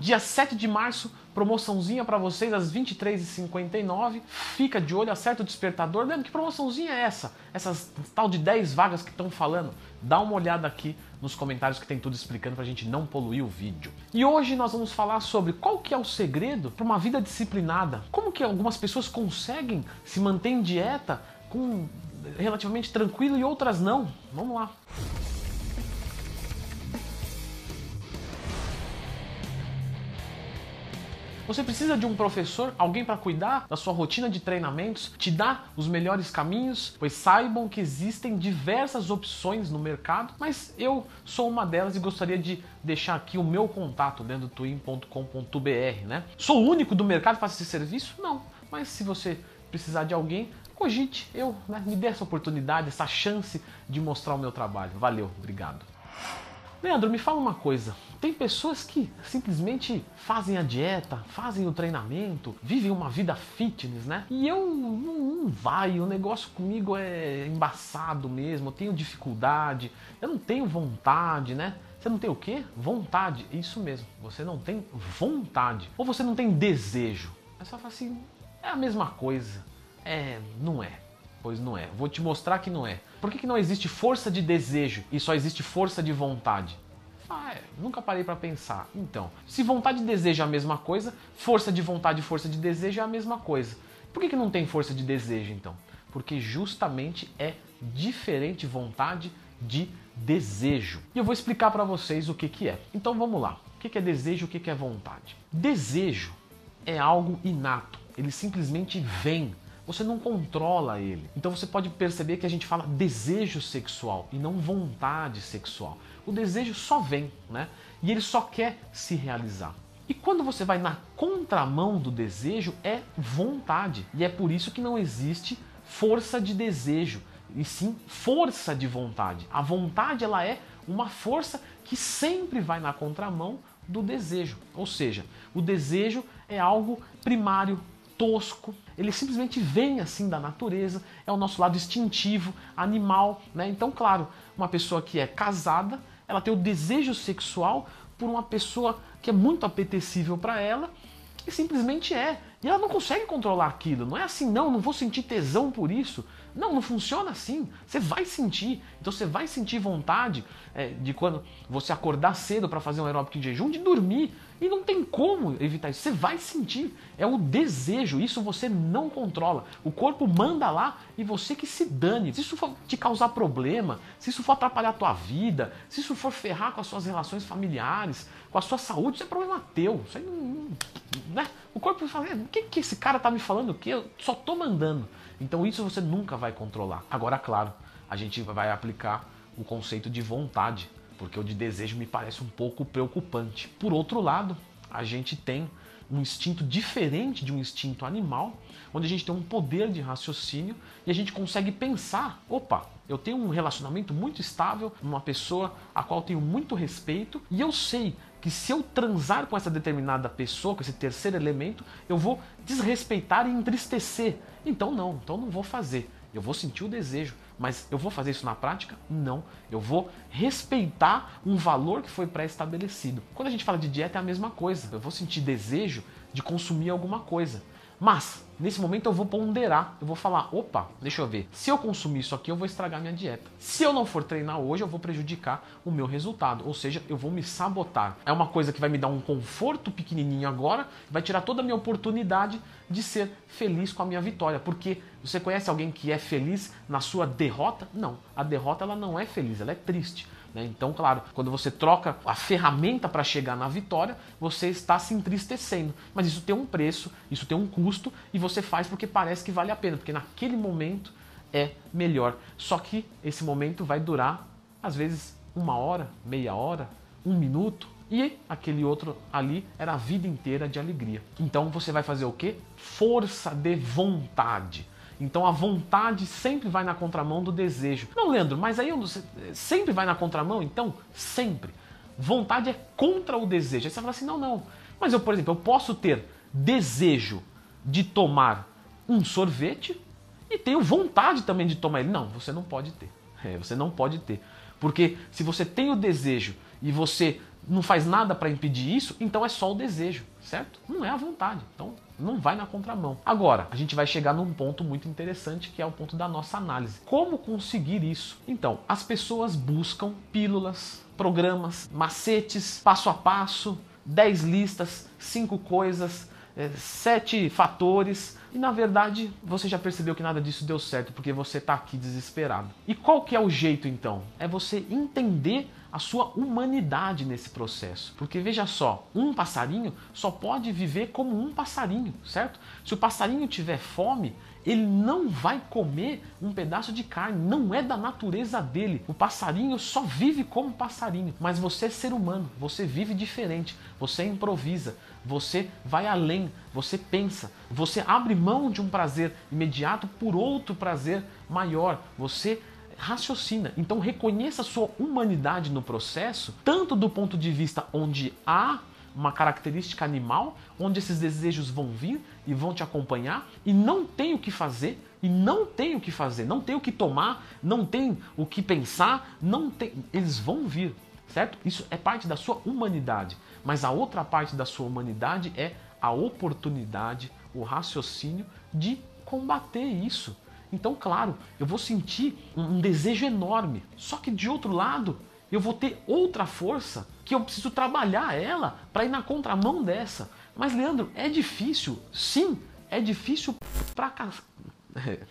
Dia 7 de março, promoçãozinha para vocês às 23h59. Fica de olho, acerta o despertador. Lembra que promoçãozinha é essa? Essas tal de 10 vagas que estão falando. Dá uma olhada aqui nos comentários que tem tudo explicando pra gente não poluir o vídeo. E hoje nós vamos falar sobre qual que é o segredo para uma vida disciplinada. Como que algumas pessoas conseguem se manter em dieta com relativamente tranquilo e outras não. Vamos lá. Você precisa de um professor, alguém para cuidar da sua rotina de treinamentos, te dar os melhores caminhos, pois saibam que existem diversas opções no mercado, mas eu sou uma delas e gostaria de deixar aqui o meu contato dentro do twin.com.br, né? Sou o único do mercado que faz esse serviço? Não, mas se você precisar de alguém, cogite, eu, né, me dê essa oportunidade, essa chance de mostrar o meu trabalho. Valeu, obrigado. Leandro, me fala uma coisa. Tem pessoas que simplesmente fazem a dieta, fazem o treinamento, vivem uma vida fitness, né? E eu não, não vai, o negócio comigo é embaçado mesmo, eu tenho dificuldade, eu não tenho vontade, né? Você não tem o quê? Vontade. Isso mesmo, você não tem vontade. Ou você não tem desejo. Aí você fala assim, é a mesma coisa. É, não é. Pois não é. Vou te mostrar que não é. Por que, que não existe força de desejo e só existe força de vontade? Nunca parei para pensar. Então, se vontade e desejo é a mesma coisa, força de vontade e força de desejo é a mesma coisa. Por que, que não tem força de desejo então? Porque justamente é diferente vontade de desejo. E eu vou explicar para vocês o que, que é. Então vamos lá. O que, que é desejo o que, que é vontade? Desejo é algo inato. Ele simplesmente vem você não controla ele. Então você pode perceber que a gente fala desejo sexual e não vontade sexual. O desejo só vem, né? E ele só quer se realizar. E quando você vai na contramão do desejo, é vontade. E é por isso que não existe força de desejo, e sim força de vontade. A vontade ela é uma força que sempre vai na contramão do desejo. Ou seja, o desejo é algo primário, tosco, ele simplesmente vem assim da natureza, é o nosso lado instintivo, animal, né? Então, claro, uma pessoa que é casada, ela tem o desejo sexual por uma pessoa que é muito apetecível para ela e simplesmente é. E ela não consegue controlar aquilo. Não é assim, não, não vou sentir tesão por isso. Não, não funciona assim. Você vai sentir. Então você vai sentir vontade é, de quando você acordar cedo para fazer um aeróbico em jejum, de dormir. E não tem como evitar isso. Você vai sentir. É o desejo. Isso você não controla. O corpo manda lá e você que se dane. Se isso for te causar problema, se isso for atrapalhar a tua vida, se isso for ferrar com as suas relações familiares, com a sua saúde, isso é problema teu. Isso aí não, né? O corpo fala, o que, que esse cara tá me falando? Que eu só tô mandando. Então isso você nunca vai controlar. Agora, claro, a gente vai aplicar o conceito de vontade porque o de desejo me parece um pouco preocupante. Por outro lado, a gente tem um instinto diferente de um instinto animal, onde a gente tem um poder de raciocínio e a gente consegue pensar: opa, eu tenho um relacionamento muito estável, uma pessoa a qual tenho muito respeito, e eu sei que se eu transar com essa determinada pessoa, com esse terceiro elemento, eu vou desrespeitar e entristecer. Então não, então não vou fazer. Eu vou sentir o desejo, mas eu vou fazer isso na prática? Não. Eu vou respeitar um valor que foi pré-estabelecido. Quando a gente fala de dieta é a mesma coisa. Eu vou sentir desejo de consumir alguma coisa. Mas, nesse momento eu vou ponderar, eu vou falar, opa, deixa eu ver, se eu consumir isso aqui eu vou estragar minha dieta. Se eu não for treinar hoje, eu vou prejudicar o meu resultado, ou seja, eu vou me sabotar. É uma coisa que vai me dar um conforto pequenininho agora, vai tirar toda a minha oportunidade de ser feliz com a minha vitória, porque você conhece alguém que é feliz na sua derrota? Não, a derrota ela não é feliz, ela é triste. Né? Então, claro, quando você troca a ferramenta para chegar na vitória, você está se entristecendo. Mas isso tem um preço, isso tem um custo e você faz porque parece que vale a pena, porque naquele momento é melhor. Só que esse momento vai durar, às vezes, uma hora, meia hora, um minuto. E aquele outro ali era a vida inteira de alegria. Então você vai fazer o quê? Força de vontade. Então a vontade sempre vai na contramão do desejo. Não, Leandro, mas aí eu, sempre vai na contramão? Então, sempre. Vontade é contra o desejo. Aí você fala assim: não, não. Mas eu, por exemplo, eu posso ter desejo de tomar um sorvete e tenho vontade também de tomar ele. Não, você não pode ter. É, você não pode ter. Porque se você tem o desejo e você não faz nada para impedir isso, então é só o desejo, certo? Não é a vontade. Então não vai na contramão. Agora, a gente vai chegar num ponto muito interessante que é o ponto da nossa análise. Como conseguir isso? Então, as pessoas buscam pílulas, programas, macetes, passo a passo, 10 listas, 5 coisas, é, sete fatores e na verdade você já percebeu que nada disso deu certo porque você está aqui desesperado. E qual que é o jeito então? É você entender a sua humanidade nesse processo. Porque veja só, um passarinho só pode viver como um passarinho, certo? Se o passarinho tiver fome, ele não vai comer um pedaço de carne, não é da natureza dele. O passarinho só vive como passarinho, mas você é ser humano, você vive diferente, você improvisa, você vai além, você pensa, você abre mão de um prazer imediato por outro prazer maior, você raciocina. Então reconheça a sua humanidade no processo, tanto do ponto de vista onde há uma característica animal, onde esses desejos vão vir e vão te acompanhar e não tem o que fazer, e não tem o que fazer, não tem o que tomar, não tem o que pensar, não tem, eles vão vir, certo? Isso é parte da sua humanidade, mas a outra parte da sua humanidade é a oportunidade, o raciocínio de combater isso. Então, claro, eu vou sentir um desejo enorme. Só que de outro lado, eu vou ter outra força que eu preciso trabalhar ela para ir na contramão dessa. Mas, Leandro, é difícil? Sim, é difícil pra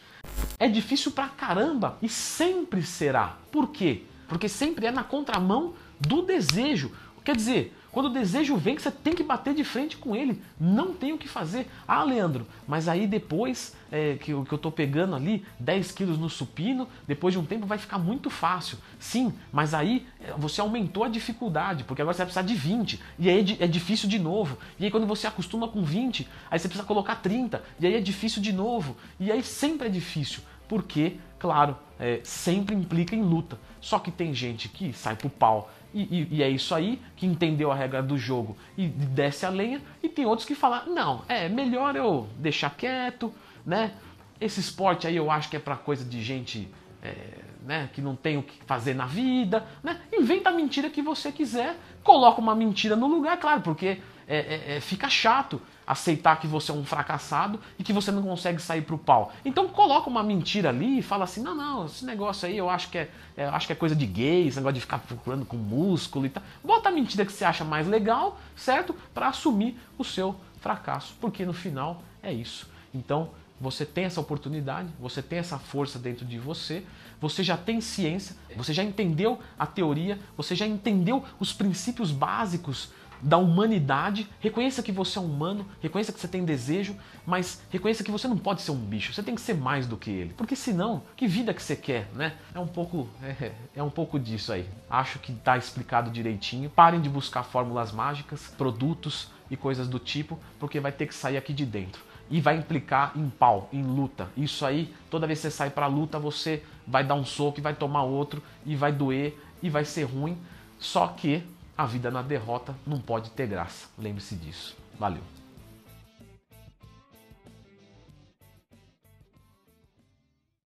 É difícil pra caramba e sempre será. Por quê? Porque sempre é na contramão do desejo. Quer dizer, quando o desejo vem, você tem que bater de frente com ele. Não tem o que fazer. Ah, Leandro, mas aí depois é, que, eu, que eu tô pegando ali 10 quilos no supino, depois de um tempo vai ficar muito fácil. Sim, mas aí é, você aumentou a dificuldade, porque agora você vai precisar de 20. E aí é, é difícil de novo. E aí quando você acostuma com 20, aí você precisa colocar 30. E aí é difícil de novo. E aí sempre é difícil. Porque, claro, é, sempre implica em luta. Só que tem gente que sai pro pau e, e, e, é isso aí, que entendeu a regra do jogo e desce a lenha, e tem outros que falam, não, é melhor eu deixar quieto, né? Esse esporte aí eu acho que é para coisa de gente é, né, que não tem o que fazer na vida, né? Inventa a mentira que você quiser, coloca uma mentira no lugar, claro, porque é, é, é, fica chato aceitar que você é um fracassado e que você não consegue sair pro pau. Então coloca uma mentira ali e fala assim, não, não, esse negócio aí eu acho que é, é acho que é coisa de gay, esse negócio de ficar procurando com músculo e tal. Bota a mentira que você acha mais legal, certo? Para assumir o seu fracasso, porque no final é isso. Então você tem essa oportunidade, você tem essa força dentro de você, você já tem ciência, você já entendeu a teoria, você já entendeu os princípios básicos da humanidade, reconheça que você é humano, reconheça que você tem desejo, mas reconheça que você não pode ser um bicho, você tem que ser mais do que ele. Porque senão, que vida que você quer, né? É um pouco, é, é um pouco disso aí. Acho que está explicado direitinho. Parem de buscar fórmulas mágicas, produtos e coisas do tipo, porque vai ter que sair aqui de dentro. E vai implicar em pau, em luta. Isso aí, toda vez que você sai para luta, você vai dar um soco e vai tomar outro e vai doer e vai ser ruim. Só que a vida na derrota não pode ter graça. Lembre-se disso. Valeu.